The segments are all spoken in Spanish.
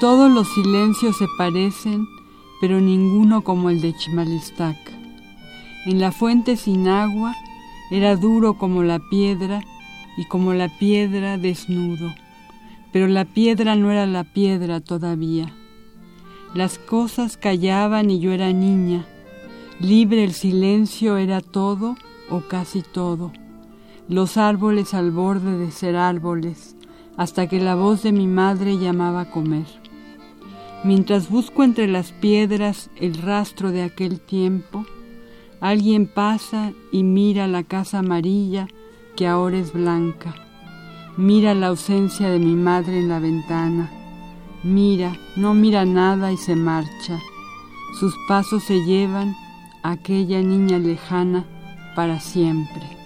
Todos los silencios se parecen, pero ninguno como el de Chimalistac. En la fuente sin agua era duro como la piedra y como la piedra desnudo, pero la piedra no era la piedra todavía. Las cosas callaban y yo era niña. Libre el silencio era todo o casi todo. Los árboles al borde de ser árboles hasta que la voz de mi madre llamaba a comer. Mientras busco entre las piedras el rastro de aquel tiempo, alguien pasa y mira la casa amarilla que ahora es blanca. Mira la ausencia de mi madre en la ventana. Mira, no mira nada y se marcha. Sus pasos se llevan a aquella niña lejana para siempre.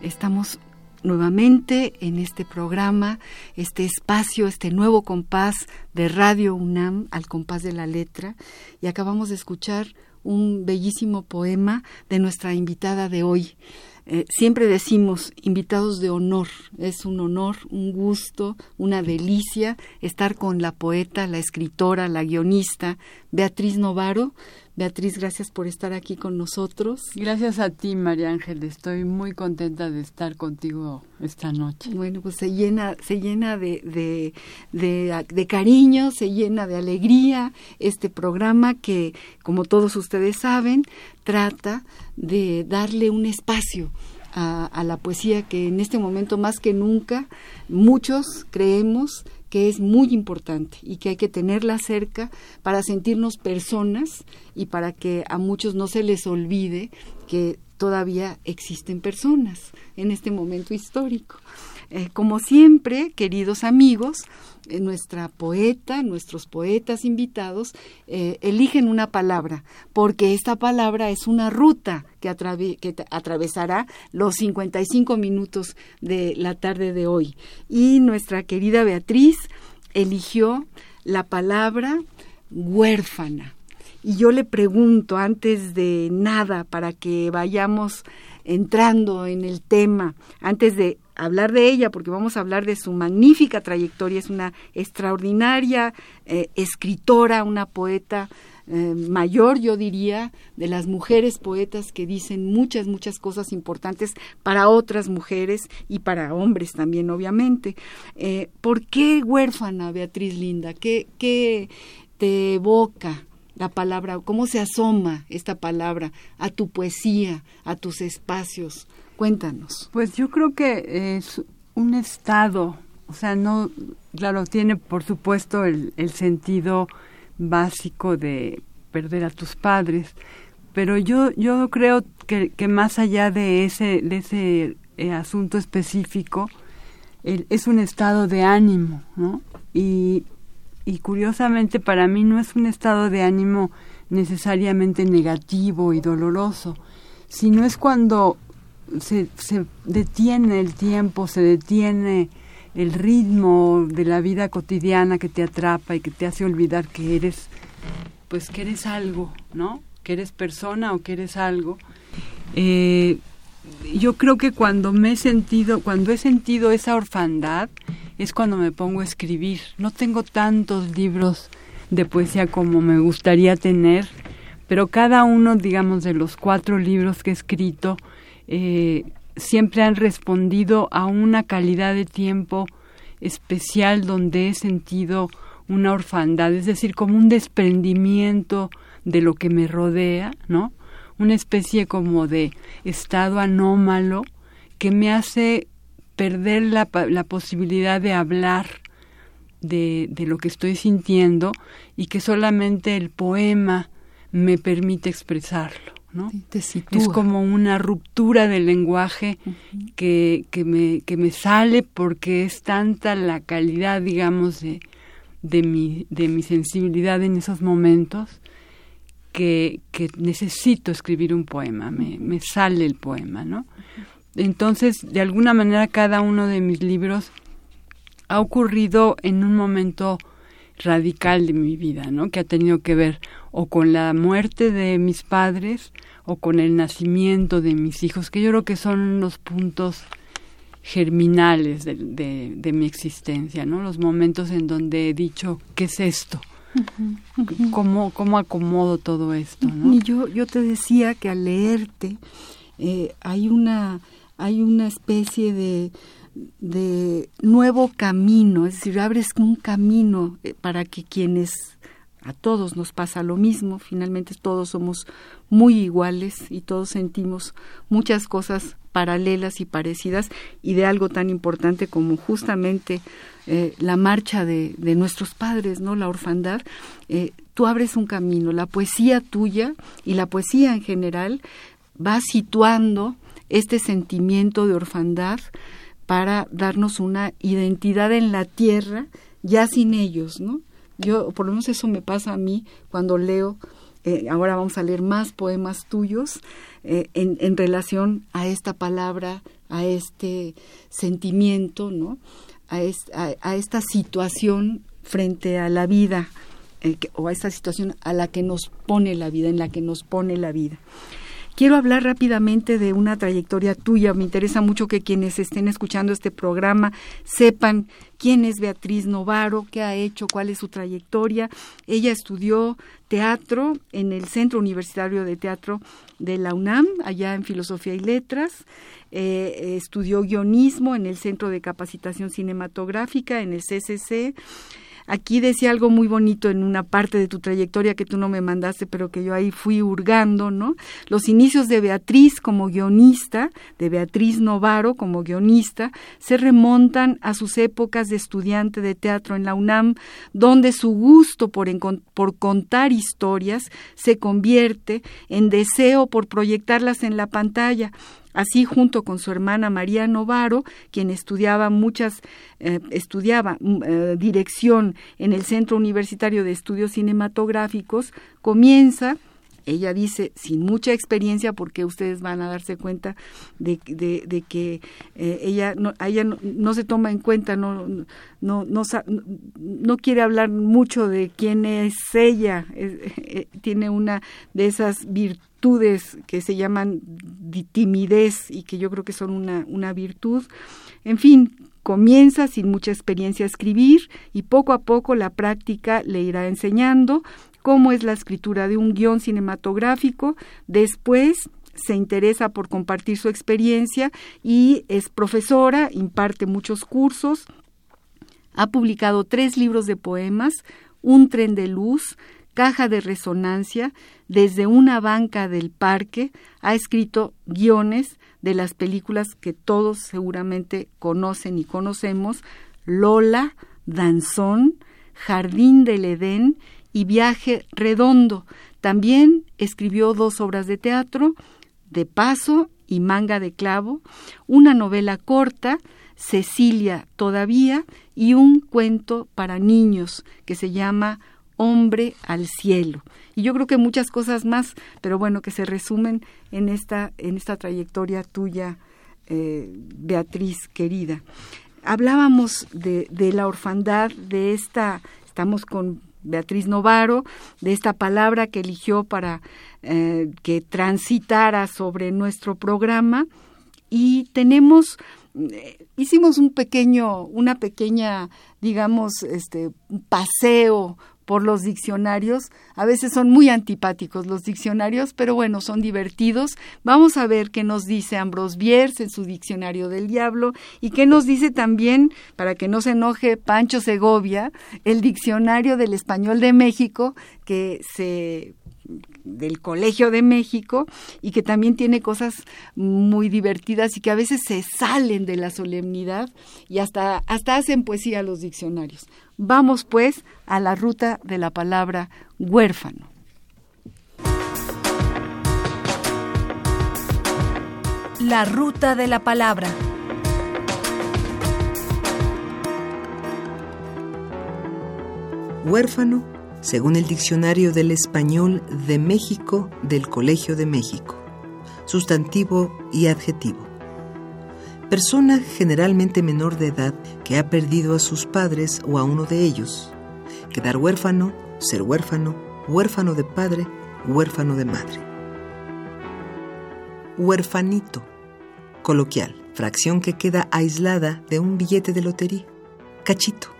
Estamos nuevamente en este programa, este espacio, este nuevo compás de Radio UNAM al compás de la letra y acabamos de escuchar un bellísimo poema de nuestra invitada de hoy. Eh, siempre decimos invitados de honor, es un honor, un gusto, una delicia estar con la poeta, la escritora, la guionista Beatriz Novaro, Beatriz, gracias por estar aquí con nosotros. Gracias a ti, María Ángel. Estoy muy contenta de estar contigo esta noche. Bueno, pues se llena, se llena de, de, de, cariño, se llena de alegría este programa que, como todos ustedes saben, trata de darle un espacio a, a, la poesía que en este momento más que nunca muchos creemos que es muy importante y que hay que tenerla cerca para sentirnos personas y para que a muchos no se les olvide que todavía existen personas en este momento histórico. Eh, como siempre, queridos amigos, eh, nuestra poeta, nuestros poetas invitados, eh, eligen una palabra, porque esta palabra es una ruta que, que atravesará los 55 minutos de la tarde de hoy. Y nuestra querida Beatriz eligió la palabra huérfana. Y yo le pregunto, antes de nada, para que vayamos entrando en el tema, antes de hablar de ella, porque vamos a hablar de su magnífica trayectoria, es una extraordinaria eh, escritora, una poeta eh, mayor, yo diría, de las mujeres poetas que dicen muchas, muchas cosas importantes para otras mujeres y para hombres también, obviamente. Eh, ¿Por qué huérfana, Beatriz Linda? ¿Qué, qué te evoca? la palabra, cómo se asoma esta palabra a tu poesía, a tus espacios. Cuéntanos. Pues yo creo que es un estado, o sea, no, claro, tiene por supuesto el, sentido básico de perder a tus padres, pero yo, yo creo que, que más allá de ese, de ese eh, asunto específico, es un estado de ánimo, ¿no? Y, y curiosamente para mí no es un estado de ánimo necesariamente negativo y doloroso, sino es cuando se, detiene el tiempo, se detiene el ritmo de la vida cotidiana que te atrapa y que te hace olvidar que eres, pues que eres algo, ¿no? Que eres persona o que eres algo. Eh, yo creo que cuando me he sentido, cuando he sentido esa orfandad, es cuando me pongo a escribir. No tengo tantos libros de poesía como me gustaría tener, pero cada uno, digamos, de los cuatro libros que he escrito, eh, siempre han respondido a una calidad de tiempo especial donde he sentido una orfandad, es decir, como un desprendimiento de lo que me rodea, ¿no? Una especie como de estado anómalo que me hace perder la, posibilidad de hablar de, lo que estoy sintiendo y que solamente el poema me permite expresarlo. ¿No? es como una ruptura del lenguaje que, que, me, que me sale porque es tanta la calidad, digamos, de, de, mi, de mi sensibilidad en esos momentos que, que necesito escribir un poema, me, me sale el poema, ¿no? Entonces, de alguna manera, cada uno de mis libros ha ocurrido en un momento radical de mi vida, ¿no? Que ha tenido que ver o con la muerte de mis padres o con el nacimiento de mis hijos, que yo creo que son los puntos germinales de, de, mi existencia, ¿no? Los momentos en donde he dicho, ¿qué es esto? ¿Cómo, ¿Cómo, acomodo todo esto? ¿no? Y yo, yo te decía que al leerte eh, hay, una, hay una especie de, de nuevo camino, es decir, abres un camino eh, para que quienes a todos nos pasa lo mismo, finalmente todos somos muy iguales y todos sentimos muchas cosas paralelas y parecidas y de algo tan importante como justamente eh, la marcha de, de, nuestros padres, ¿no? La orfandad. Eh, tú abres un camino, la poesía tuya y la poesía en general va situando este sentimiento de orfandad para darnos una identidad en la tierra ya sin ellos, ¿no? Yo, por lo menos eso me pasa a mí cuando leo, eh, ahora vamos a leer más poemas tuyos eh, en, relación a esta palabra, a este sentimiento, ¿no? A, a, esta situación frente a la vida, eh, o a esta situación a la que nos pone la vida, en la que nos pone la vida. Quiero hablar rápidamente de una trayectoria tuya. Me interesa mucho que quienes estén escuchando este programa sepan quién es Beatriz Novaro, qué ha hecho, cuál es su trayectoria. Ella estudió teatro en el Centro Universitario de Teatro de la UNAM, allá en Filosofía y Letras. Eh, estudió guionismo en el Centro de Capacitación Cinematográfica, en el CCC Aquí decía algo muy bonito en una parte de tu trayectoria que tú no me mandaste, pero que yo ahí fui hurgando, ¿no? Los inicios de Beatriz como guionista, de Beatriz Novaro como guionista, se remontan a sus épocas de estudiante de teatro en la UNAM, donde su gusto por, por contar historias se convierte en deseo por proyectarlas en la pantalla Así, junto con su hermana María Novaro, quien estudiaba muchas, eh, estudiaba mm, eh, dirección en el Centro Universitario de Estudios Cinematográficos, comienza ella dice, sin mucha experiencia, porque ustedes van a darse cuenta de, de, que eh, ella, no, ella no, se toma en cuenta, no, no, no, no, quiere hablar mucho de quién es ella, tiene una de esas virtudes que se llaman timidez y que yo creo que son una, una virtud. En fin, comienza sin mucha experiencia a escribir y poco a poco la práctica le irá enseñando cómo es la escritura de un guion cinematográfico. Después se interesa por compartir su experiencia y es profesora, imparte muchos cursos. Ha publicado tres libros de poemas, Un tren de luz, caja de resonancia, desde una banca del parque, ha escrito guiones de las películas que todos seguramente conocen y conocemos, Lola, Danzón, Jardín del Edén y Viaje Redondo. También escribió dos obras de teatro, De Paso y Manga de Clavo, una novela corta, Cecilia todavía, y un cuento para niños que se llama hombre al cielo. Y yo creo que muchas cosas más, pero bueno, que se resumen en esta, en esta trayectoria tuya, eh, Beatriz querida. Hablábamos de, de la orfandad, de esta, estamos con Beatriz Novaro, de esta palabra que eligió para eh, que transitara sobre nuestro programa. Y tenemos eh, hicimos un pequeño, una pequeña, digamos, este, paseo por los diccionarios. A veces son muy antipáticos los diccionarios, pero bueno, son divertidos. Vamos a ver qué nos dice Ambrose Bierce en su Diccionario del Diablo y qué nos dice también, para que no se enoje Pancho Segovia, el Diccionario del Español de México, que se del Colegio de México y que también tiene cosas muy divertidas y que a veces se salen de la solemnidad y hasta, hasta hacen poesía los diccionarios. Vamos pues a la ruta de la palabra huérfano. La ruta de la palabra. Huérfano según el Diccionario del Español de México del Colegio de México. Sustantivo y adjetivo. Persona generalmente menor de edad que ha perdido a sus padres o a uno de ellos. Quedar huérfano, ser huérfano, huérfano de padre, huérfano de madre. Huérfanito. Coloquial. Fracción que queda aislada de un billete de lotería. Cachito.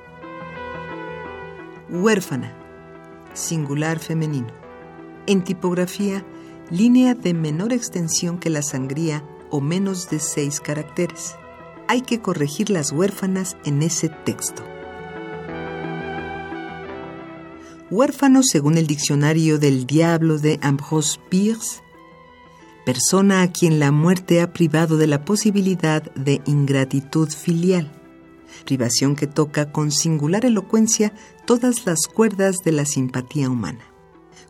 Huérfana singular femenino. En tipografía, línea de menor extensión que la sangría o menos de seis caracteres. Hay que corregir las huérfanas en ese texto. Huérfano, según el diccionario del diablo de Ambrose Bierce, persona a quien la muerte ha privado de la posibilidad de ingratitud filial privación que toca con singular elocuencia todas las cuerdas de la simpatía humana.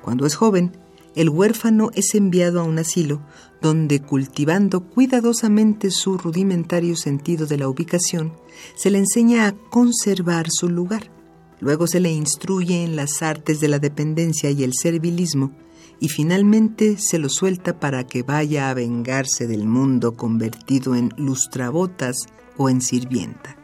Cuando es joven, el huérfano es enviado a un asilo donde, cultivando cuidadosamente su rudimentario sentido de la ubicación, se le enseña a conservar su lugar. Luego se le instruye en las artes de la dependencia y el servilismo, y finalmente se lo suelta para que vaya a vengarse del mundo convertido en lustrabotas o en sirvienta.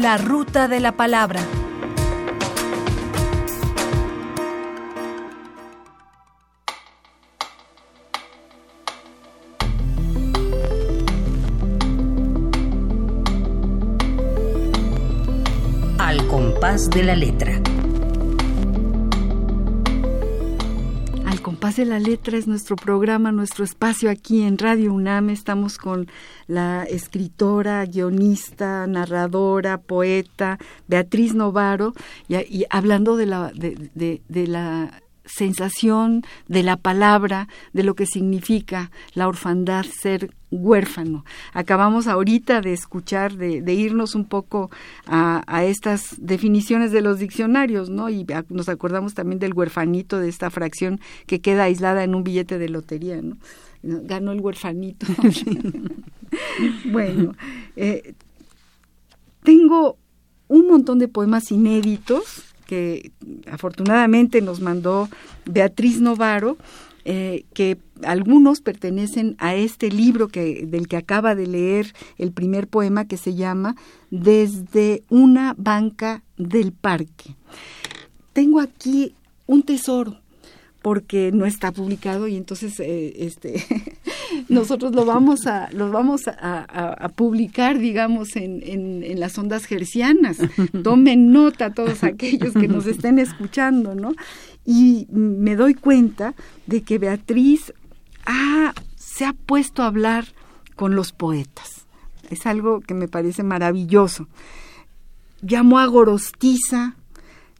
La ruta de la palabra. Al compás de la letra. Pase la letra es nuestro programa, nuestro espacio aquí en Radio UNAM. Estamos con la escritora, guionista, narradora, poeta Beatriz Novaro y, hablando de la, de la sensación de la palabra, de lo que significa la orfandad, ser huérfano. Acabamos ahorita de escuchar, de, irnos un poco a, estas definiciones de los diccionarios, ¿no? Y nos acordamos también del huerfanito, de esta fracción que queda aislada en un billete de lotería, ¿no? Ganó el huerfanito. bueno, eh, tengo un montón de poemas inéditos que afortunadamente nos mandó Beatriz Novaro, eh, que algunos pertenecen a este libro que, del que acaba de leer el primer poema que se llama Desde una banca del parque. Tengo aquí un tesoro porque no está publicado y entonces eh, este nosotros lo vamos a lo vamos a, publicar digamos en, en, las ondas gercianas. Tomen nota todos aquellos que nos estén escuchando no y me doy cuenta de que Beatriz se ha puesto a hablar con los poetas. Es algo que me parece maravilloso. Llamó a Gorostiza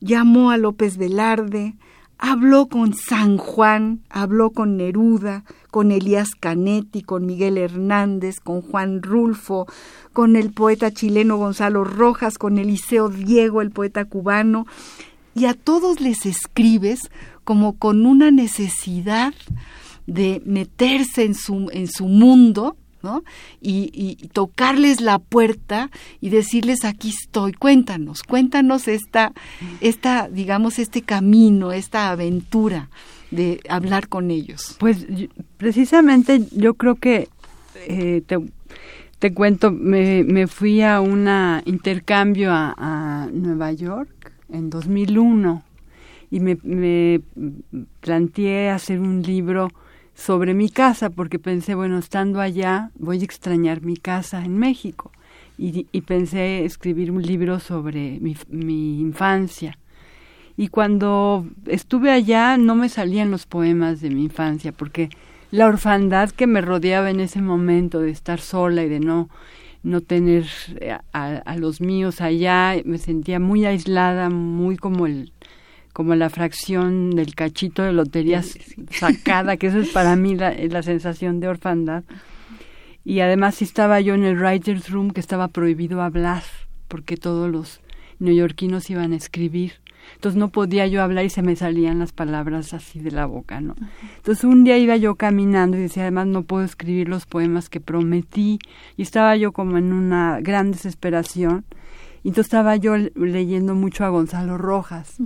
llamó a López Velarde Habló con San Juan, habló con Neruda, con Elías Canetti, con Miguel Hernández, con Juan Rulfo, con el poeta chileno Gonzalo Rojas, con Eliseo Diego, el poeta cubano, y a todos les escribes como con una necesidad de meterse en su, en su mundo ¿no? Y, tocarles la puerta y decirles aquí estoy, cuéntanos, cuéntanos esta, esta, digamos, este camino, esta aventura de hablar con ellos. Pues precisamente yo creo que eh, te, cuento, me, me, fui a un intercambio a, a, Nueva York en 2001 y me, me planteé hacer un libro sobre mi casa, porque pensé, bueno, estando allá voy a extrañar mi casa en México. Y, y pensé escribir un libro sobre mi, mi infancia. Y cuando estuve allá no me salían los poemas de mi infancia, porque la orfandad que me rodeaba en ese momento de estar sola y de no no tener eh, a, los míos allá, me sentía muy aislada, muy como el como la fracción del cachito de lotería sacada, que eso es para mí la, la sensación de orfandad. Y además estaba yo en el writer's room que estaba prohibido hablar, porque todos los neoyorquinos iban a escribir. Entonces no podía yo hablar y se me salían las palabras así de la boca, ¿no? Entonces un día iba yo caminando y decía, además no puedo escribir los poemas que prometí. Y estaba yo como en una gran desesperación. Y entonces estaba yo leyendo mucho a Gonzalo Rojas.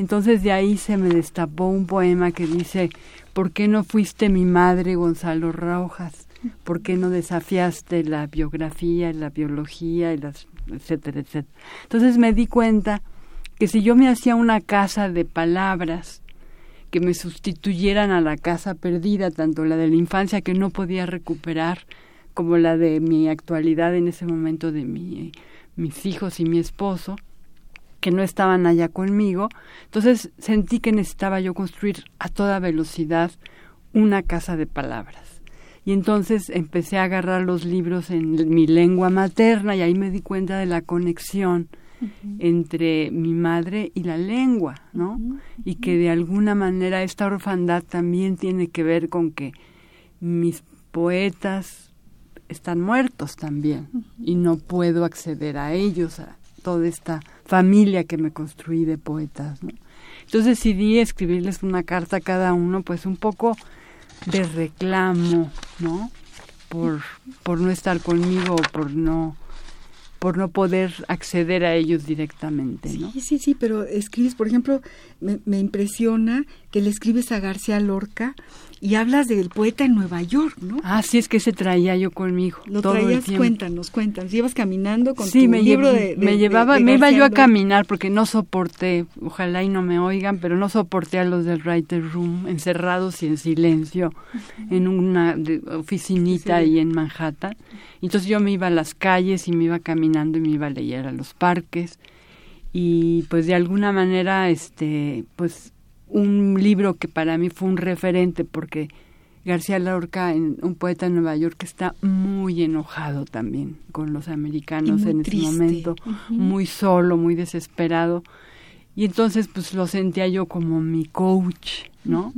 Entonces de ahí se me destapó un poema que dice, ¿por qué no fuiste mi madre, Gonzalo Rojas? ¿Por qué no desafiaste la biografía, la biología, y las, etcétera, etcétera? Entonces me di cuenta que si yo me hacía una casa de palabras que me sustituyeran a la casa perdida, tanto la de la infancia que no podía recuperar, como la de mi actualidad en ese momento de mi, mis hijos y mi esposo, que no estaban allá conmigo, entonces sentí que necesitaba yo construir a toda velocidad una casa de palabras. Y entonces empecé a agarrar los libros en mi lengua materna y ahí me di cuenta de la conexión entre mi madre y la lengua, ¿no? Y que de alguna manera esta orfandad también tiene que ver con que mis poetas están muertos también y no puedo acceder a ellos, a toda esta familia que me construí de poetas. Entonces decidí escribirles una carta a cada uno, pues un poco de reclamo, ¿no? Por, por no estar conmigo, por no por no poder acceder a ellos directamente. Sí, sí, sí, pero escribes, por ejemplo, me, me impresiona que le escribes a García Lorca y hablas del poeta en Nueva York, ¿no? Ah, sí, es que se traía yo conmigo. Lo todo traías, el cuéntanos, cuéntanos. Ibas caminando con Sí, tu me, libro de, de- me llevaba, de me iba yo a caminar porque no soporté, ojalá y no me oigan, pero no soporté a los del writer room encerrados y en silencio en una oficinita ahí en Manhattan. Entonces yo me iba a las calles y me iba caminando y me iba a leer a los parques y pues de alguna manera este pues un libro que para mí fue un referente porque García Lorca, en- un poeta de Nueva York, está muy enojado también con los americanos en ese momento, muy solo, muy desesperado. Y entonces pues lo sentía yo como mi coach, ¿no?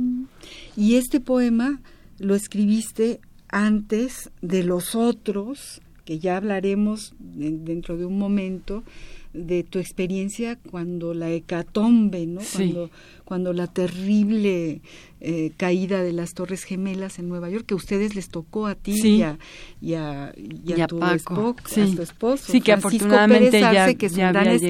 Y este poema lo escribiste antes de los otros, que ya hablaremos de- dentro de un momento, de tu experiencia cuando la hecatombe, ¿no? Sí. Cuando, cuando la terrible eh, caída de las Torres Gemelas en Nueva York, que a ustedes les tocó a ti Sí. y, a, y, a, y a Y a tu Paco, esposo, sí. a tu esposo, Sí, que Francisco afortunadamente Pérez ya- Arce, que es ya un gran llegado.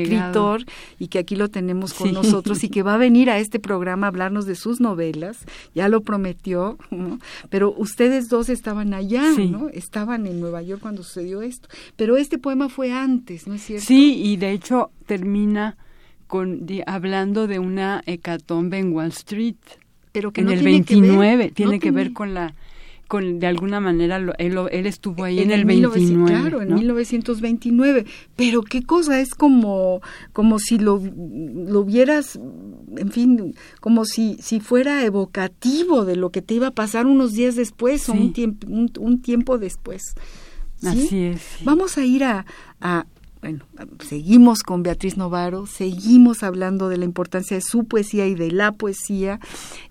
escritor y que aquí lo tenemos con nosotros y que va a venir a este programa a hablarnos de sus novelas, ya lo prometió, ¿no? pero ustedes dos estaban allá. ¿no? Estaban en Nueva York cuando sucedió esto, pero este poema fue antes, ¿no es cierto? Sí, y de hecho termina con di- hablando de una hecatombe en Wall Street. pero que en no el tiene que ver- 29 no tiene que ver con la con de alguna manera lo- él, él estuvo ahí en, el 1900 29 claro, en ¿no? 1929. Pero qué cosa, es como, como si lo, lo vieras, en fin, como si, si fuera evocativo de lo que te iba a pasar unos días después o un tiempo, un, un tiempo después. ¿Sí? así es sí. Vamos a ir a, a- bueno, seguimos con Beatriz Novaro, seguimos hablando de la importancia de su poesía y de la poesía,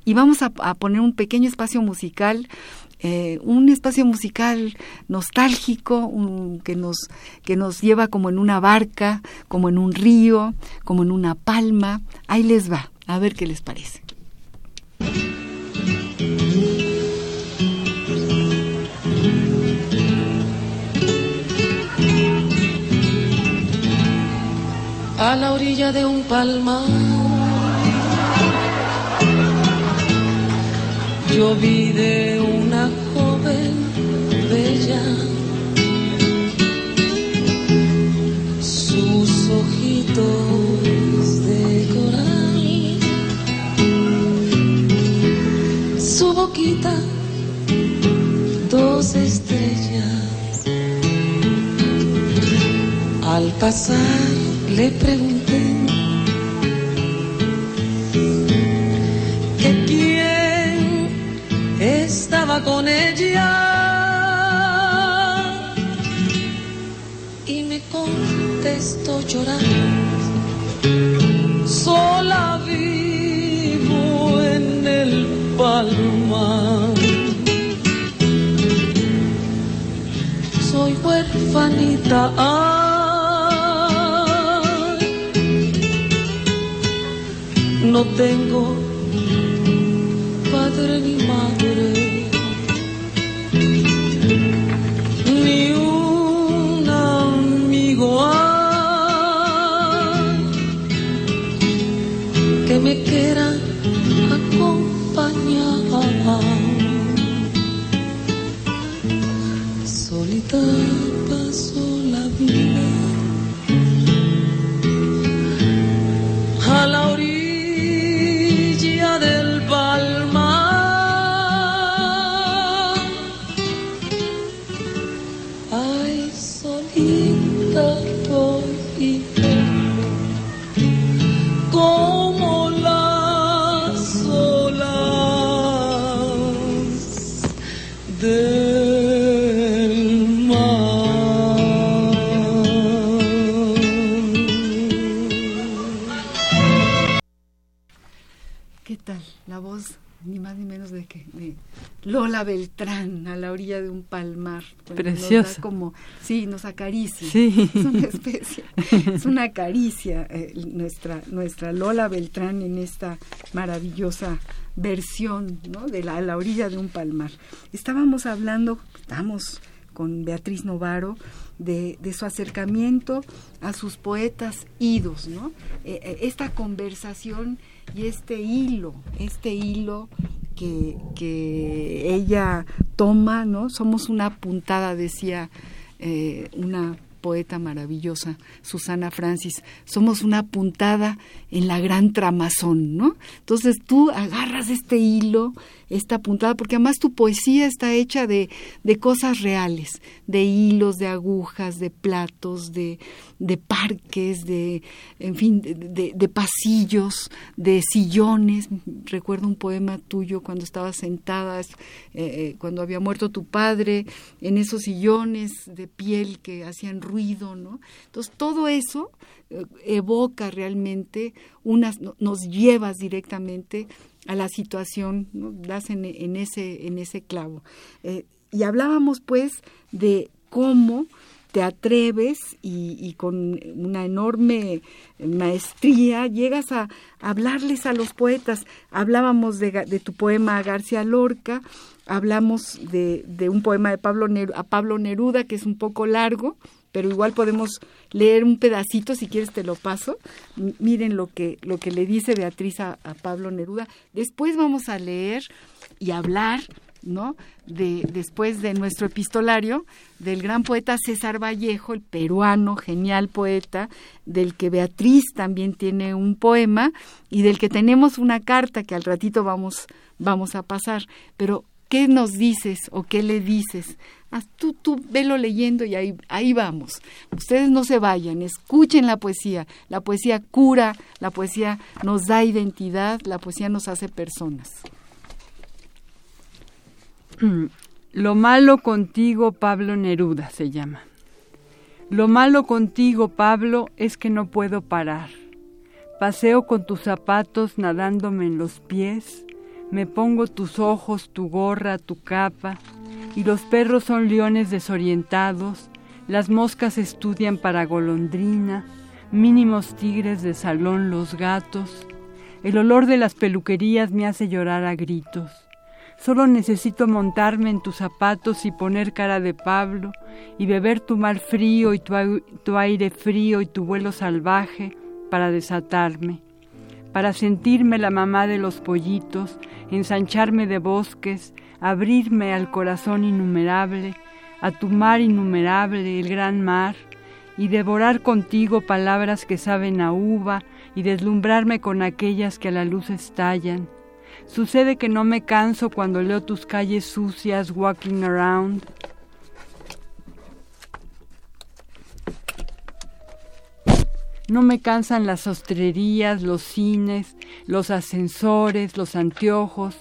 y vamos a, poner un pequeño espacio musical, eh, un espacio musical nostálgico, que nos que nos lleva como en una barca, como en un río, como en una palma. Ahí les va, a ver qué les parece. A la orilla de un palmar. Yo vi de ni más ni menos de que de Lola Beltrán a la orilla de un palmar. Precioso. como, sí, nos acaricia. Sí. Es una especie, es una caricia eh, nuestra, nuestra Lola Beltrán en esta maravillosa versión, ¿no? De la, a la orilla de un palmar. Estábamos hablando, estamos con Beatriz Novaro, de, de su acercamiento a sus poetas idos, ¿no? Eh, eh, esta conversación y este hilo, este hilo que, que ella toma, ¿no? Somos una puntada, decía eh, una poeta maravillosa, Susana Francis, somos una puntada en la gran tramazón, ¿no? Entonces tú agarras este hilo, esta puntada, porque además tu poesía está hecha de, de cosas reales, de hilos, de agujas, de platos, de, de parques, de, en fin, de, pasillos, de sillones. Recuerdo un poema tuyo cuando estabas sentada, eh, eh, cuando había muerto tu padre, en esos sillones de piel que hacían ruido, ¿no? Entonces todo eso eh, evoca realmente unas, no- nos llevas directamente a la situación, ¿no? das en, ese, en ese clavo. Eh, y hablábamos pues de cómo te atreves y, con una enorme maestría llegas a hablarles a los poetas. Hablábamos de, de tu poema García Lorca, hablamos de, de un poema de Pablo a Pablo Neruda que es un poco largo, pero igual podemos leer un pedacito, si quieres te lo paso. Miren lo que, lo que le dice Beatriz a, a Pablo Neruda. Después vamos a leer y hablar, ¿no? De, después de nuestro epistolario, del gran poeta César Vallejo, el peruano, genial poeta, del que Beatriz también tiene un poema y del que tenemos una carta que al ratito vamos, vamos a pasar. Pero, ¿qué nos dices o qué le dices? Tú, tú velo leyendo y ahí, ahí vamos. Ustedes no se vayan, escuchen la poesía. La poesía cura, la poesía nos da identidad, la poesía nos hace personas. Lo malo contigo, Pablo Neruda se llama. Lo malo contigo, Pablo, es que no puedo parar. Paseo con tus zapatos nadándome en los pies, me pongo tus ojos, tu gorra, tu capa, y los perros son leones desorientados, las moscas estudian para golondrina, mínimos tigres de salón los gatos, el olor de las peluquerías me hace llorar a gritos. Solo necesito montarme en tus zapatos y poner cara de Pablo y beber tu mar frío y tu, ai- tu aire frío y tu vuelo salvaje para desatarme, para sentirme la mamá de los pollitos, ensancharme de bosques, abrirme al corazón innumerable, a tu mar innumerable, el gran mar, y devorar contigo palabras que saben a uva y deslumbrarme con aquellas que a la luz estallan. Sucede que no me canso cuando leo tus calles sucias walking around. No me cansan las ostrerías, los cines, los ascensores, los anteojos.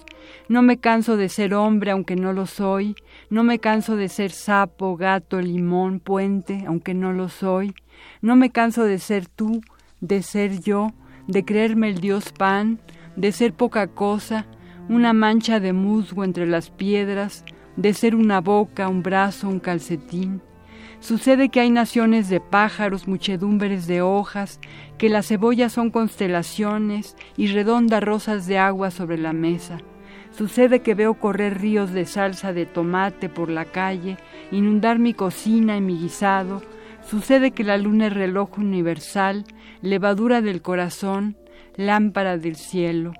No me canso de ser hombre aunque no lo soy. No me canso de ser sapo, gato, limón, puente aunque no lo soy. No me canso de ser tú, de ser yo, de creerme el dios pan, de ser poca cosa, una mancha de musgo entre las piedras, de ser una boca, un brazo, un calcetín. Sucede que hay naciones de pájaros, muchedumbres de hojas, que las cebollas son constelaciones y redondas rosas de agua sobre la mesa. Sucede que veo correr ríos de salsa de tomate por la calle, inundar mi cocina y mi guisado. Sucede que la luna es reloj universal, levadura del corazón, lámpara del cielo.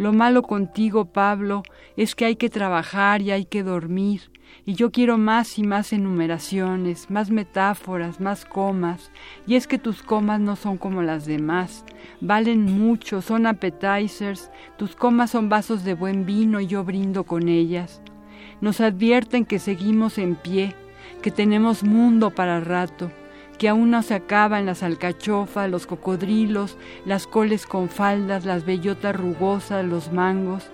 Lo malo contigo, Pablo, es que hay que trabajar y hay que dormir, y yo quiero más y más enumeraciones, más metáforas, más comas, y es que tus comas no son como las demás, valen mucho, son appetizers, tus comas son vasos de buen vino y yo brindo con ellas. Nos advierten que seguimos en pie, que tenemos mundo para rato, que aún no se acaban las alcachofas, los cocodrilos, las coles con faldas, las bellotas rugosas, los mangos.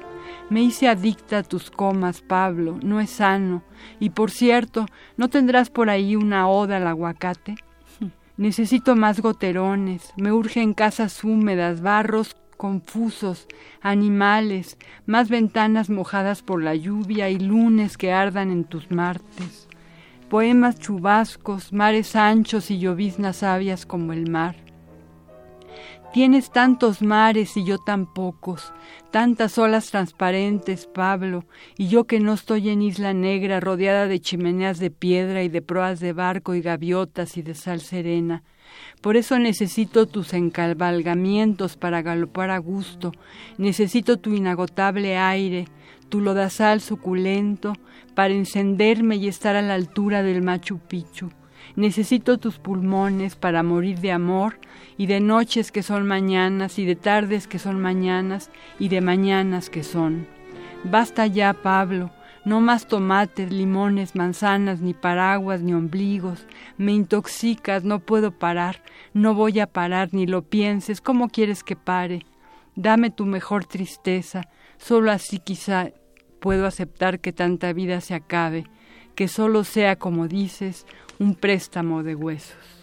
Me hice adicta a tus comas, Pablo, no es sano. Y por cierto, ¿no tendrás por ahí una oda al aguacate? Necesito más goterones, me urgen casas húmedas, barros confusos, animales, más ventanas mojadas por la lluvia y lunes que ardan en tus martes poemas chubascos, mares anchos y lloviznas sabias como el mar. Tienes tantos mares y yo tan pocos, tantas olas transparentes, Pablo, y yo que no estoy en isla negra rodeada de chimeneas de piedra y de proas de barco y gaviotas y de sal serena. Por eso necesito tus encabalgamientos para galopar a gusto, necesito tu inagotable aire, tu lodazal suculento, para encenderme y estar a la altura del Machu Picchu. Necesito tus pulmones para morir de amor y de noches que son mañanas y de tardes que son mañanas y de mañanas que son. Basta ya, Pablo, no más tomates, limones, manzanas, ni paraguas, ni ombligos. Me intoxicas, no puedo parar, no voy a parar, ni lo pienses, ¿cómo quieres que pare? Dame tu mejor tristeza, solo así quizá puedo aceptar que tanta vida se acabe, que solo sea, como dices, un préstamo de huesos.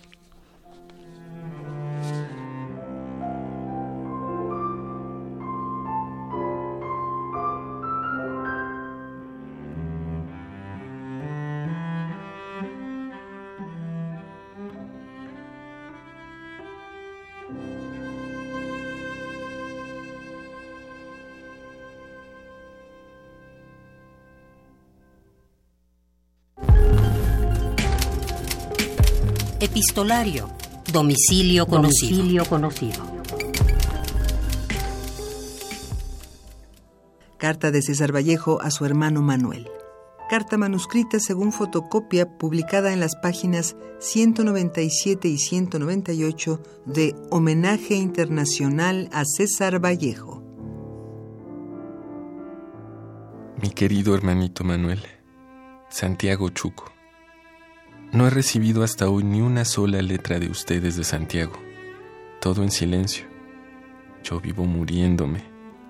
Epistolario. Domicilio conocido. Domicilio conocido. Carta de César Vallejo a su hermano Manuel. Carta manuscrita según fotocopia publicada en las páginas 197 y 198 de Homenaje Internacional a César Vallejo. Mi querido hermanito Manuel, Santiago Chuco. No he recibido hasta hoy ni una sola letra de ustedes de Santiago. Todo en silencio. Yo vivo muriéndome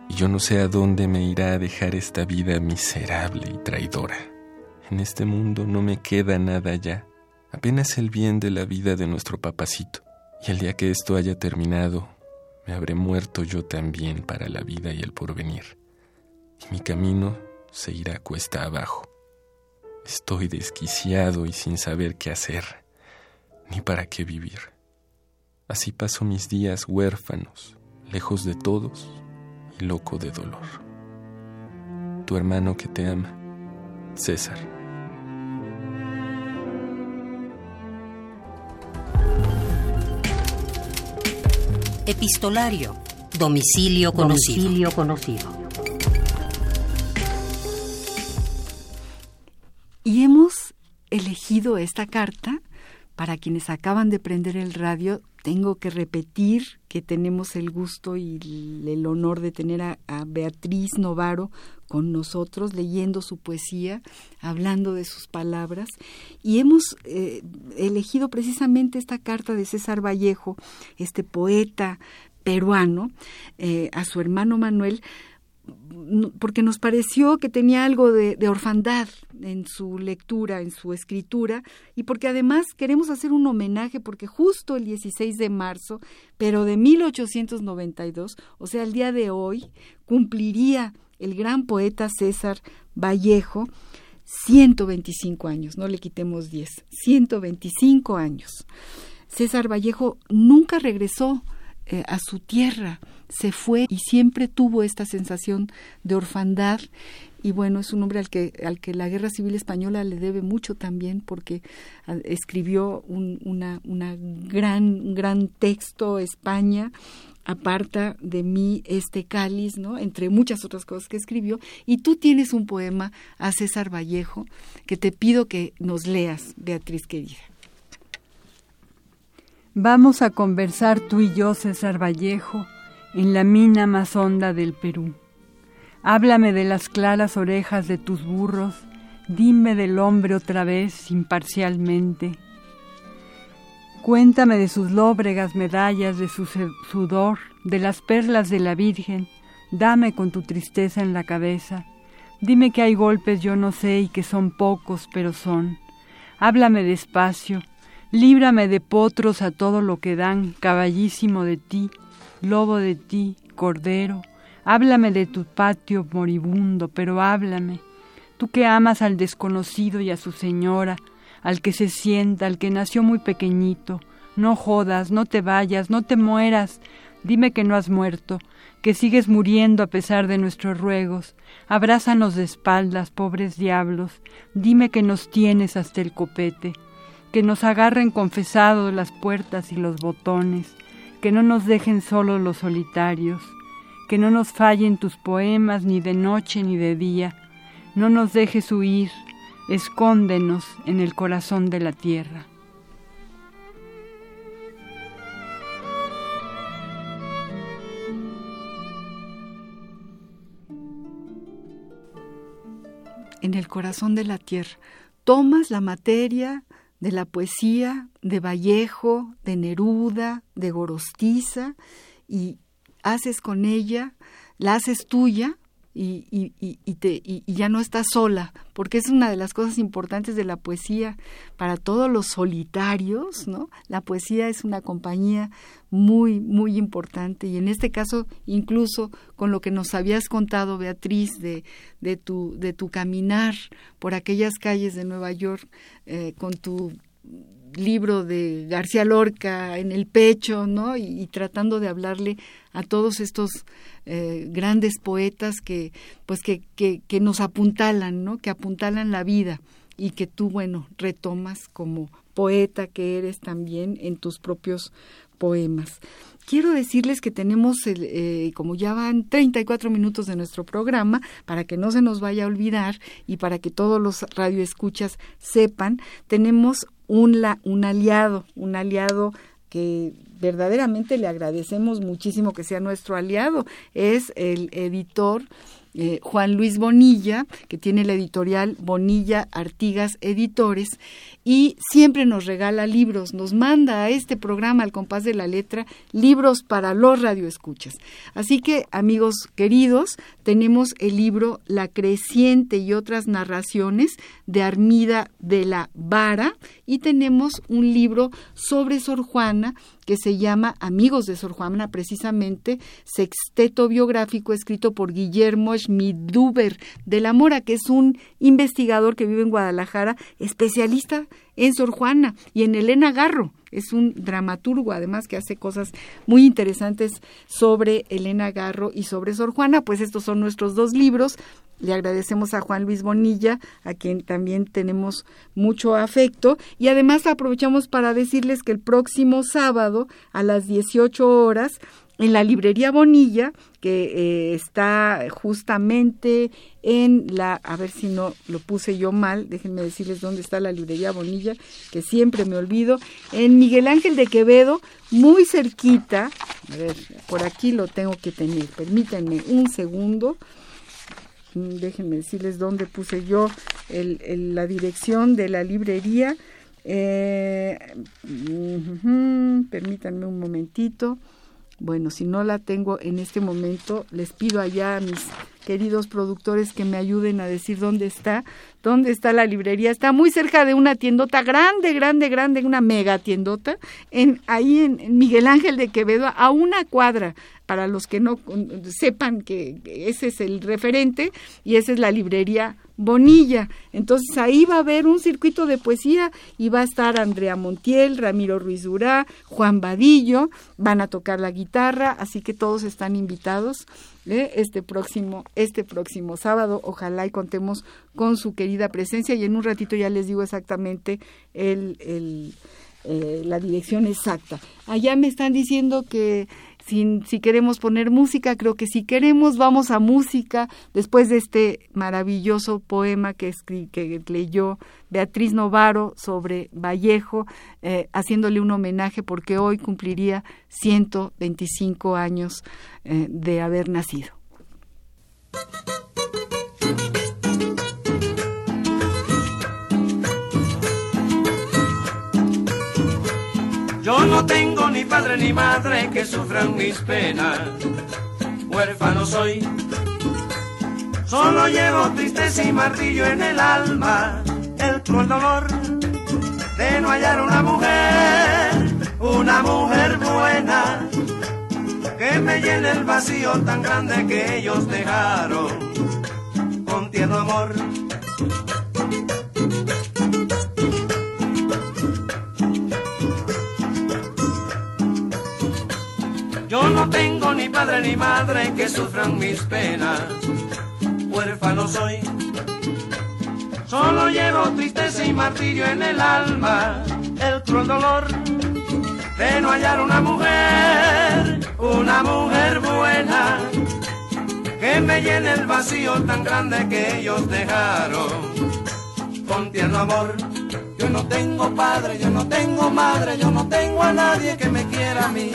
y yo no sé a dónde me irá a dejar esta vida miserable y traidora. En este mundo no me queda nada ya, apenas el bien de la vida de nuestro papacito. Y el día que esto haya terminado, me habré muerto yo también para la vida y el porvenir. Y mi camino se irá cuesta abajo. Estoy desquiciado y sin saber qué hacer, ni para qué vivir. Así paso mis días huérfanos, lejos de todos y loco de dolor. Tu hermano que te ama, César. Epistolario. Domicilio conocido. Domicilio conocido. Esta carta para quienes acaban de prender el radio tengo que repetir que tenemos el gusto y el honor de tener a, Beatriz Novaro con nosotros, leyendo su poesía, hablando de sus palabras. Y hemos eh, elegido precisamente esta carta de César Vallejo, este poeta peruano, eh, a su hermano Manuel, porque nos pareció que tenía algo de, orfandad en su lectura, en su escritura, y porque además queremos hacer un homenaje, porque justo el 16 de marzo, pero de 1892, o sea, el día de hoy, cumpliría el gran poeta César Vallejo 125 años, no le quitemos 10, 125 años. César Vallejo nunca regresó eh, a su tierra, se fue y siempre tuvo esta sensación de orfandad y bueno, es un hombre al que, al que la Guerra Civil Española le debe mucho también porque ah, escribió un, una, gran, gran texto, España, aparta de mí este cáliz, ¿no? Entre muchas otras cosas que escribió. Y tú tienes un poema a César Vallejo que te pido que nos leas, Beatriz querida. Vamos a conversar tú y yo, César Vallejo, en la mina más honda del Perú. Háblame de las claras orejas de tus burros, dime del hombre otra vez imparcialmente. Cuéntame de sus lóbregas medallas, de su sudor, de las perlas de la Virgen, dame con tu tristeza en la cabeza. Dime que hay golpes yo no sé y que son pocos, pero son. Háblame despacio, Líbrame de potros a todo lo que dan, caballísimo de ti, lobo de ti, cordero. Háblame de tu patio moribundo, pero háblame. Tú que amas al desconocido y a su señora, al que se sienta, al que nació muy pequeñito. No jodas, no te vayas, no te mueras. Dime que no has muerto, que sigues muriendo a pesar de nuestros ruegos. Abrázanos de espaldas, pobres diablos. Dime que nos tienes hasta el copete que nos agarren confesados las puertas y los botones, que no nos dejen solos los solitarios, que no nos fallen tus poemas ni de noche ni de día, no nos dejes huir, escóndenos en el corazón de la tierra. En el corazón de la tierra. Tomas la materia, de la poesía de Vallejo, de Neruda, de Gorostiza, y haces con ella, la haces tuya y, y, y, te, y, ya no estás sola, porque es una de las cosas importantes de la poesía para todos los solitarios, ¿no? La poesía es una compañía muy, muy importante y en este caso, incluso con lo que nos habías contado, Beatriz, de, de, tu, de tu caminar por aquellas calles de Nueva York eh, con tu libro de García Lorca en el pecho, ¿no? Y, tratando de hablarle a todos estos eh, grandes poetas que, pues que, que, que, nos apuntalan, ¿no? Que apuntalan la vida y que tú, bueno, retomas como poeta que eres también en tus propios poemas. Quiero decirles que tenemos, eh, como ya van 34 minutos de nuestro programa, para que no se nos vaya a olvidar y para que todos los radioescuchas sepan, tenemos un, aliado, un aliado que verdaderamente le agradecemos muchísimo que sea nuestro aliado, es el editor eh, Juan Luis Bonilla, que tiene la editorial Bonilla Artigas Editores, y siempre nos regala libros, nos manda a este programa, al compás de la letra, libros para los radioescuchas. Así que, amigos queridos, tenemos el libro La Creciente y otras narraciones de Armida de la Vara, y tenemos un libro sobre Sor Juana que se llama Amigos de Sor Juana, precisamente sexteto biográfico escrito por Guillermo Schmiduber de la Mora, que es un investigador que vive en Guadalajara, especialista en Sor Juana y en Elena Garro. Es un dramaturgo, además, que hace cosas muy interesantes sobre Elena Garro y sobre Sor Juana. Pues estos son nuestros dos libros. Le agradecemos a Juan Luis Bonilla, a quien también tenemos mucho afecto. Y además aprovechamos para decirles que el próximo sábado a las 18 horas en la librería Bonilla, que eh, está justamente en la, a ver si no lo puse yo mal, déjenme decirles dónde está la librería Bonilla, que siempre me olvido, en Miguel Ángel de Quevedo, muy cerquita, a ver, por aquí lo tengo que tener, permítanme un segundo, mm, déjenme decirles dónde puse yo el, la dirección de la librería, eh, permítanme un momentito. Bueno, si no la tengo en este momento, les pido allá a mis queridos productores que me ayuden a decir dónde está, dónde está la librería. Está muy cerca de una tiendota grande, grande, grande, una mega tiendota, en, ahí en, Miguel Ángel de Quevedo, a una cuadra, para los que no sepan que ese es el referente, y esa es la librería Bonilla. Entonces ahí va a haber un circuito de poesía y va a estar Andrea Montiel, Ramiro Ruiz Durá, Juan Vadillo, van a tocar la guitarra, así que todos están invitados ¿eh? este próximo este próximo sábado. Ojalá y contemos con su querida presencia y en un ratito ya les digo exactamente el, el eh, la dirección exacta. Allá me están diciendo que si, queremos poner música, creo que si queremos vamos a música después de este maravilloso poema que, que leyó Beatriz Novaro sobre Vallejo, eh, haciéndole un homenaje porque hoy cumpliría 125 años eh, de haber nacido. Yo no tengo ni padre ni madre que sufran mis penas. Huérfano soy. Solo llevo tristeza y martillo en el alma. El cruel dolor de no hallar una mujer, una mujer buena. Que me llene el vacío tan grande que ellos dejaron. Con tierno amor padre ni madre que sufran mis penas. Huérfano soy. Solo llevo tristeza y martirio en el alma. El cruel dolor de no hallar una mujer, una mujer buena. Que me llene el vacío tan grande que ellos dejaron. Con tierno amor. Yo no tengo padre, yo no tengo madre, yo no tengo a nadie que me quiera a mí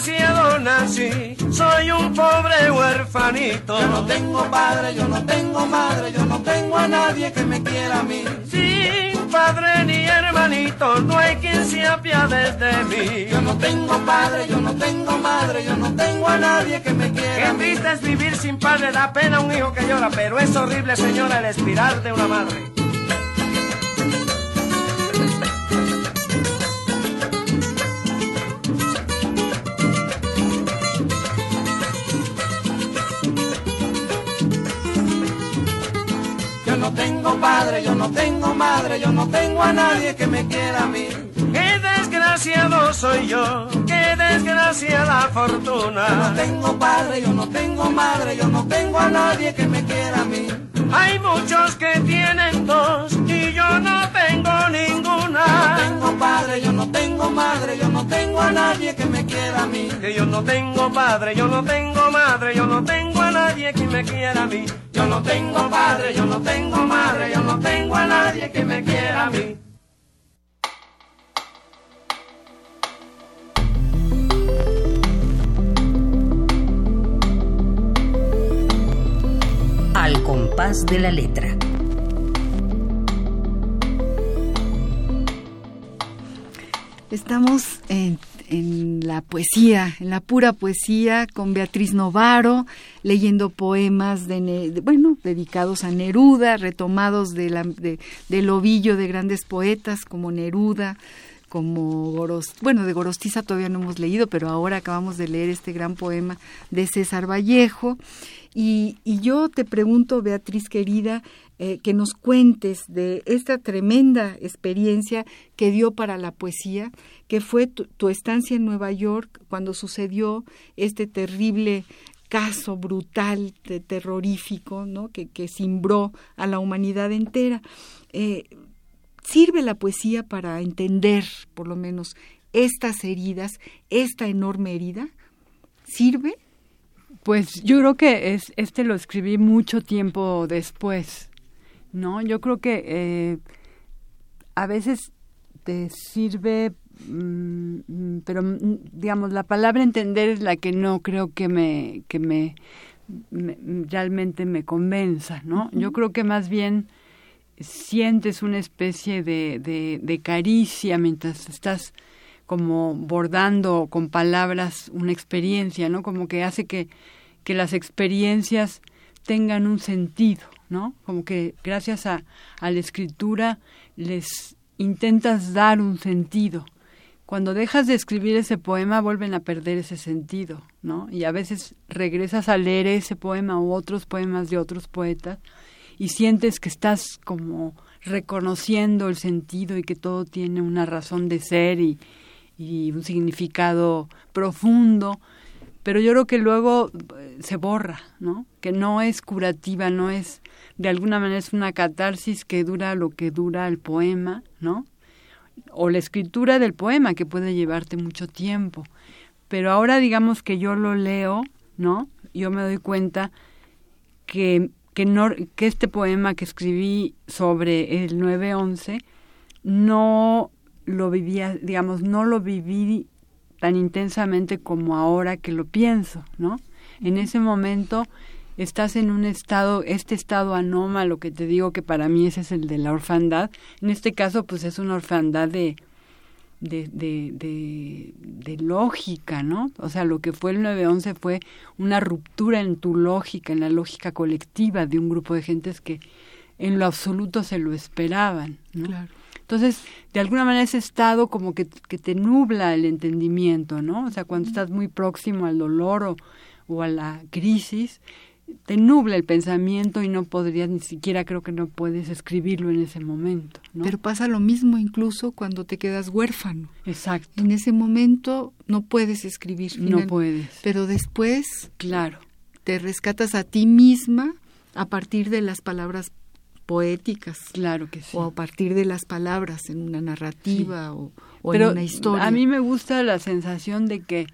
desgraciado nací, soy un pobre huerfanito. Yo no tengo padre, yo no tengo madre, yo no tengo a nadie que me quiera a mí. Sin padre ni hermanito, no hay quien se apiade de mí. Yo no tengo padre, yo no tengo madre, yo no tengo a nadie que me quiera. Qué triste es vivir sin padre, da pena un hijo que llora, pero es horrible, señora, el espiral de una madre. Padre, yo no tengo madre, yo no tengo a nadie que me quiera a mí. Qué desgraciado soy yo, qué desgraciada fortuna. Yo no tengo padre, yo no tengo madre, yo no tengo a nadie que me quiera a mí. Hay muchos que tienen dos y yo no tengo ninguna. Yo no tengo padre, yo no tengo madre, yo no tengo a nadie que me quiera a mí. Que yo no tengo padre, yo no tengo madre, yo no tengo a nadie que me quiera a mí. Yo no tengo padre, yo no tengo madre, yo no tengo a nadie que me quiera a mí. Al compás de la letra. Estamos en en la poesía, en la pura poesía, con Beatriz Novaro, leyendo poemas de, bueno, dedicados a Neruda, retomados de la, del ovillo de grandes poetas como Neruda, como Gorost bueno, de Gorostiza todavía no hemos leído, pero ahora acabamos de leer este gran poema de César Vallejo. Y, y yo te pregunto, Beatriz querida, eh, que nos cuentes de esta tremenda experiencia que dio para la poesía, que fue tu, estancia en Nueva York cuando sucedió este terrible caso brutal, terrorífico, ¿no? que, que cimbró a la humanidad entera. Eh, ¿Sirve la poesía para entender, por lo menos, estas heridas, esta enorme herida? ¿Sirve? Pues yo creo que es, este lo escribí mucho tiempo después, ¿no? Yo creo que eh, a veces te sirve, mm, pero mm, digamos, la palabra entender es la que no creo que me, que me, realmente me convenza, ¿no? Yo creo que más bien sientes una especie de, de, de caricia mientras estás como bordando con palabras una experiencia, ¿no? Como que hace que, que las experiencias tengan un sentido, ¿no? Como que gracias a, a la escritura les intentas dar un sentido. Cuando dejas de escribir ese poema vuelven a perder ese sentido, ¿no? Y a veces regresas a leer ese poema u otros poemas de otros poetas y sientes que estás como reconociendo el sentido y que todo tiene una razón de ser y, y un significado profundo, pero yo creo que luego eh, se borra, ¿no? Que no es curativa, no es, de alguna manera es una catarsis que dura lo que dura el poema, ¿no? O la escritura del poema que puede llevarte mucho tiempo. Pero ahora digamos que yo lo leo, ¿no? Yo me doy cuenta que, que, no, que este poema que escribí sobre el 9-11 no lo vivía, digamos, no lo viví tan intensamente como ahora que lo pienso, ¿no? En ese momento estás en un estado, este estado anómalo que te digo que para mí ese es el de la orfandad. En este caso, pues es una orfandad de, de, de, de, de lógica, ¿no? O sea, lo que fue el 9-11 fue una ruptura en tu lógica, en la lógica colectiva de un grupo de gentes que en lo absoluto se lo esperaban, ¿no? Claro. Entonces, de alguna manera ese estado como que, que te nubla el entendimiento, ¿no? O sea, cuando estás muy próximo al dolor o, o a la crisis, te nubla el pensamiento y no podrías ni siquiera creo que no puedes escribirlo en ese momento. ¿no? Pero pasa lo mismo incluso cuando te quedas huérfano. Exacto. En ese momento no puedes escribir. No puedes. Pero después, claro, te rescatas a ti misma a partir de las palabras poéticas. Claro que sí. O a partir de las palabras en una narrativa o, en una historia. A mí me gusta la sensación de que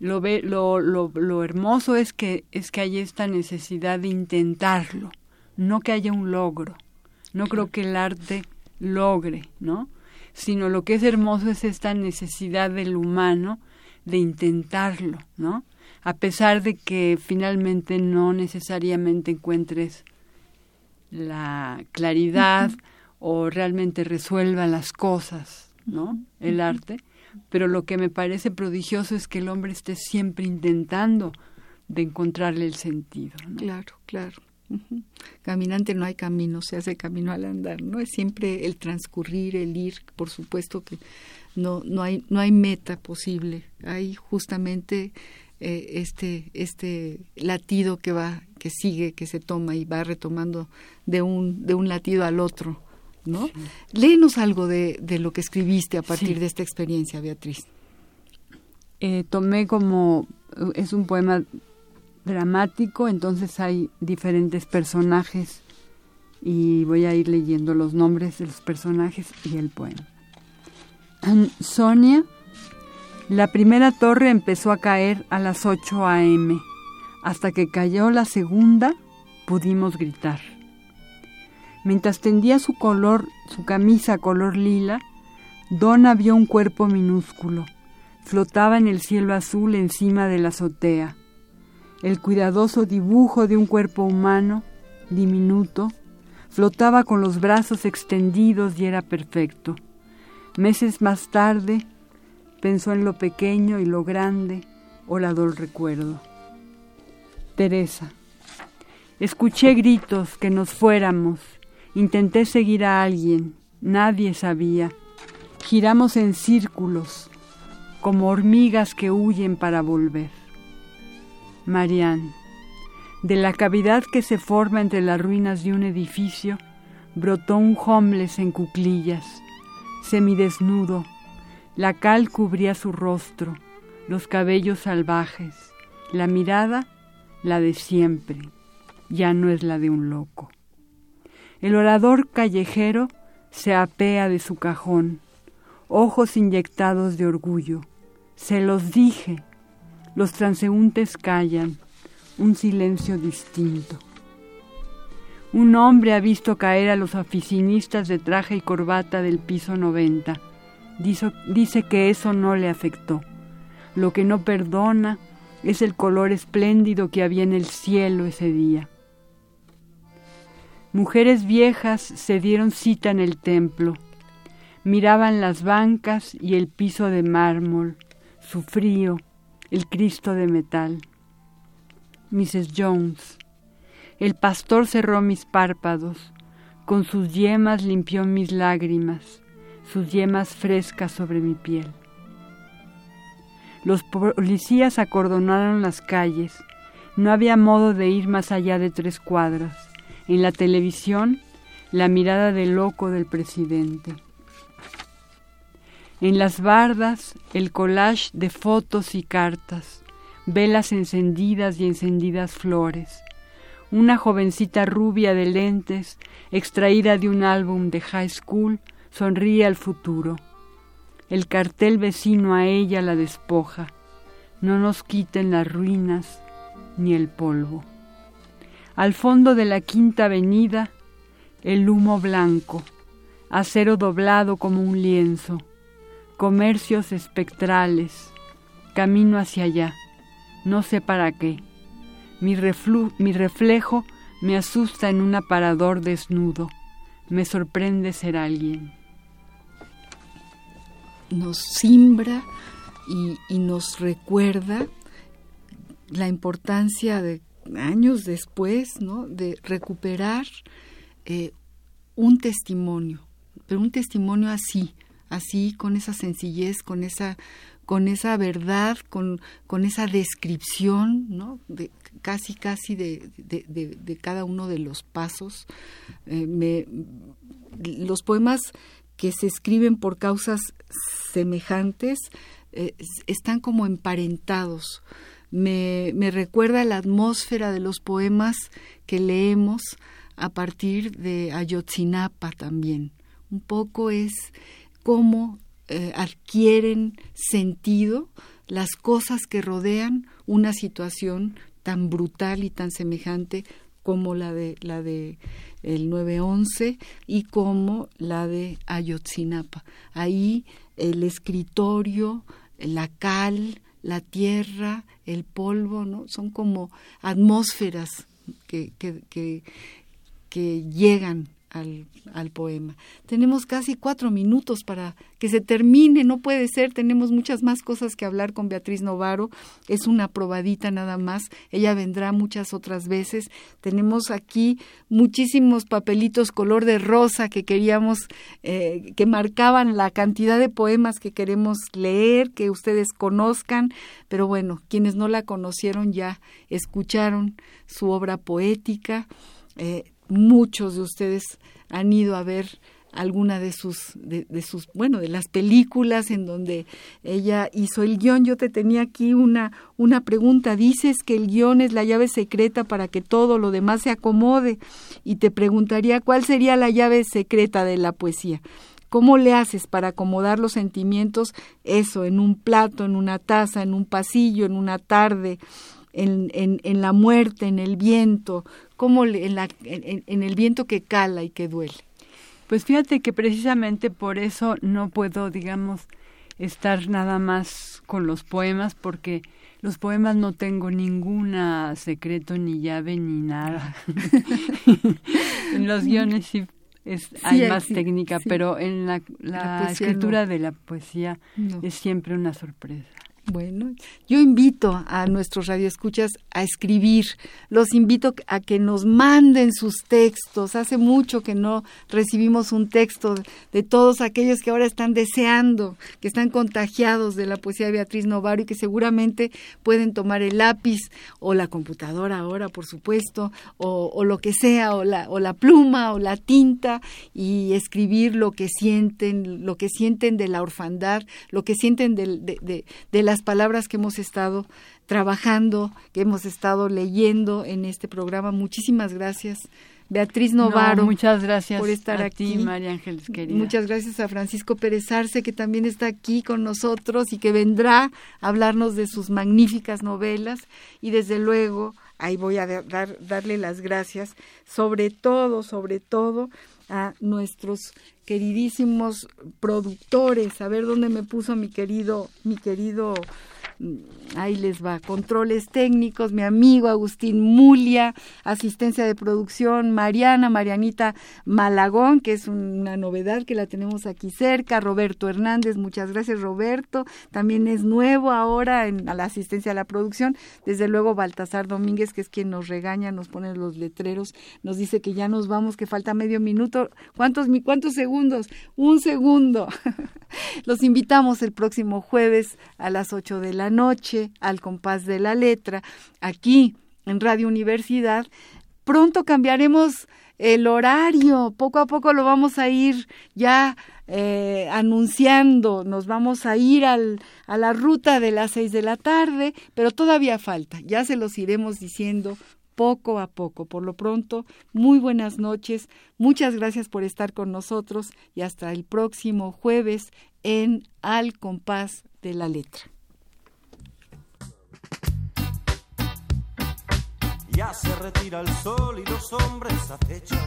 lo, ve, lo, lo, lo hermoso es que, es que hay esta necesidad de intentarlo, no que haya un logro. No creo que el arte logre, ¿no? Sino lo que es hermoso es esta necesidad del humano de intentarlo, ¿no? A pesar de que finalmente no necesariamente encuentres la claridad o realmente resuelva las cosas, ¿no? El arte. Pero lo que me parece prodigioso es que el hombre esté siempre intentando de encontrarle el sentido. Claro, claro. Caminante no hay camino, se hace camino al andar, ¿no? Es siempre el transcurrir, el ir, por supuesto que no, no, hay, no hay meta posible, hay justamente eh, este, este latido que va, que sigue, que se toma y va retomando de un, de un latido al otro, ¿no? Léenos algo de, de, lo que escribiste a partir de esta experiencia, Beatriz. Eh, tomé como, es un poema dramático, entonces hay diferentes personajes y voy a ir leyendo los nombres de los personajes y el poema. Sonia la primera torre empezó a caer a las 8 a.m. Hasta que cayó la segunda, pudimos gritar. Mientras tendía su color, su camisa color lila, Donna vio un cuerpo minúsculo. Flotaba en el cielo azul encima de la azotea. El cuidadoso dibujo de un cuerpo humano, diminuto, flotaba con los brazos extendidos y era perfecto. Meses más tarde, Pensó en lo pequeño y lo grande, oh, el recuerdo. Teresa. Escuché gritos que nos fuéramos. Intenté seguir a alguien. Nadie sabía. Giramos en círculos, como hormigas que huyen para volver. Marianne. De la cavidad que se forma entre las ruinas de un edificio, brotó un homeless en cuclillas, semidesnudo, la cal cubría su rostro, los cabellos salvajes, la mirada, la de siempre, ya no es la de un loco. El orador callejero se apea de su cajón, ojos inyectados de orgullo. Se los dije. Los transeúntes callan, un silencio distinto. Un hombre ha visto caer a los oficinistas de traje y corbata del piso 90. Dice, dice que eso no le afectó. Lo que no perdona es el color espléndido que había en el cielo ese día. Mujeres viejas se dieron cita en el templo. Miraban las bancas y el piso de mármol, su frío, el Cristo de metal. Mrs. Jones. El pastor cerró mis párpados, con sus yemas limpió mis lágrimas, sus yemas frescas sobre mi piel. Los policías acordonaron las calles. No había modo de ir más allá de tres cuadras. En la televisión, la mirada de loco del presidente. En las bardas, el collage de fotos y cartas, velas encendidas y encendidas flores. Una jovencita rubia de lentes, extraída de un álbum de high school, sonríe al futuro. El cartel vecino a ella la despoja. No nos quiten las ruinas ni el polvo. Al fondo de la quinta avenida, el humo blanco, acero doblado como un lienzo, comercios espectrales, camino hacia allá, no sé para qué. Mi, mi reflejo me asusta en un aparador desnudo, me sorprende ser alguien. Nos simbra y, nos recuerda la importancia de años después, ¿no? De recuperar eh, un testimonio, pero un testimonio así, así, con esa sencillez, con esa, con esa verdad, con, con esa descripción, ¿no? De, casi, casi de, de, cada uno de los pasos. Eh, me, los poemas que se escriben por causas semejantes eh, están como emparentados. Me, me recuerda la atmósfera de los poemas que leemos a partir de Ayotzinapa también. Un poco es cómo eh, adquieren sentido las cosas que rodean una situación tan brutal y tan semejante como la de la de el 911 y como la de Ayotzinapa. Ahí el escritorio, la cal, la tierra, el polvo, ¿no? Son como atmósferas que, que, que, que llegan al, al, poema. Tenemos casi cuatro minutos para que se termine, no puede ser, tenemos muchas más cosas que hablar con Beatriz Novaro, es una probadita nada más, ella vendrá muchas otras veces. Tenemos aquí muchísimos papelitos color de rosa que queríamos, eh, que marcaban la cantidad de poemas que queremos leer, que ustedes conozcan, pero bueno, quienes no la conocieron ya escucharon su obra poética. Eh, muchos de ustedes han ido a ver alguna de sus, de, sus, bueno, de las películas en donde ella hizo el guion. Yo te tenía aquí una, una pregunta. Dices que el guion es la llave secreta para que todo lo demás se acomode. Y te preguntaría cuál sería la llave secreta de la poesía. ¿Cómo le haces para acomodar los sentimientos, eso, en un plato, en una taza, en un pasillo, en una tarde, en, en, en la muerte, en el viento? Como en, en, el viento que cala y que duele. Pues fíjate que precisamente por eso no puedo, digamos, estar nada más con los poemas, porque los poemas no tengo ninguna secreto, ni llave, ni nada. en los guiones sí, es, hay más técnica, pero en la, la, escritura de la poesía es siempre una sorpresa. Bueno, yo invito a nuestros radioescuchas a escribir. Los invito a que nos manden sus textos. Hace mucho que no recibimos un texto de todos aquellos que ahora están deseando, que están contagiados de la poesía de Beatriz Novaro y que seguramente pueden tomar el lápiz o la computadora ahora, por supuesto, o, lo que sea, o la, o la pluma o la tinta y escribir lo que sienten, lo que sienten de la orfandad, lo que sienten de, de, de la palabras que hemos estado trabajando, que hemos estado leyendo en este programa. Muchísimas gracias, Beatriz Novaro. muchas gracias por estar a aquí. Ti, María Ángeles, querida. Muchas gracias a Francisco Pérez Arce, que también está aquí con nosotros y que vendrá a hablarnos de sus magníficas novelas. Y desde luego, ahí voy a dar, darle las gracias, sobre todo, sobre todo, a nuestros queridísimos productores. A ver dónde me puso mi querido, mi querido ahí les va, controles técnicos, mi amigo Agustín Mulia, asistencia de producción, Mariana, Marianita Malagón, que es una novedad que la tenemos aquí cerca, Roberto Hernández, muchas gracias Roberto, también es nuevo ahora en la asistencia a la producción, desde luego Baltasar Domínguez, que es quien nos regaña, nos pone los letreros, nos dice que ya nos vamos, que falta medio minuto, ¿cuántos, cuántos segundos? Un segundo. Los invitamos el próximo jueves a las 8 de la noche al compás de la letra, aquí en Radio Universidad. Pronto cambiaremos el horario, poco a poco lo vamos a ir ya eh, anunciando, nos vamos a ir al, a la ruta de las seis de la tarde, pero todavía falta, ya se los iremos diciendo poco a poco. Por lo pronto, muy buenas noches, muchas gracias por estar con nosotros y hasta el próximo jueves en Al compás de la letra. Ya se retira el sol y los hombres acechan,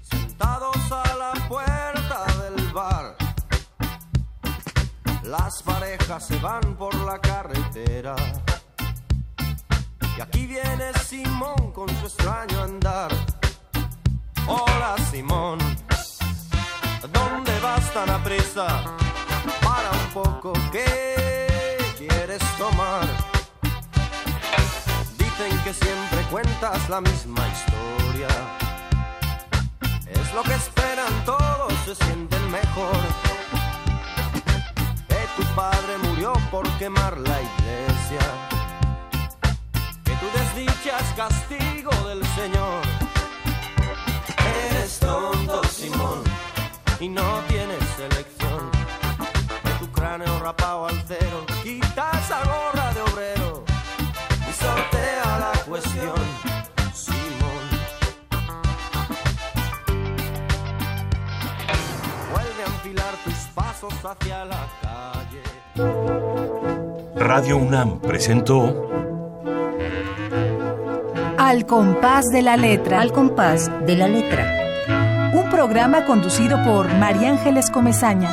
sentados a la puerta del bar. Las parejas se van por la carretera. Y aquí viene Simón con su extraño andar. Hola Simón, ¿dónde vas tan a prisa? Para un poco, ¿qué quieres tomar? Dicen que siempre cuentas la misma historia. Es lo que esperan todos, se sienten mejor. Que tu padre murió por quemar la iglesia. Que tu desdicha es castigo del Señor. Eres tonto, Simón, y no tienes elección. De tu cráneo rapado al cero, quita esa gorra de obrero sortea la cuestión, Simón. Vuelve a enfilar tus pasos hacia la calle. Radio UNAM presentó Al compás de la letra. Al compás de la letra. Un programa conducido por María Ángeles Comezaña.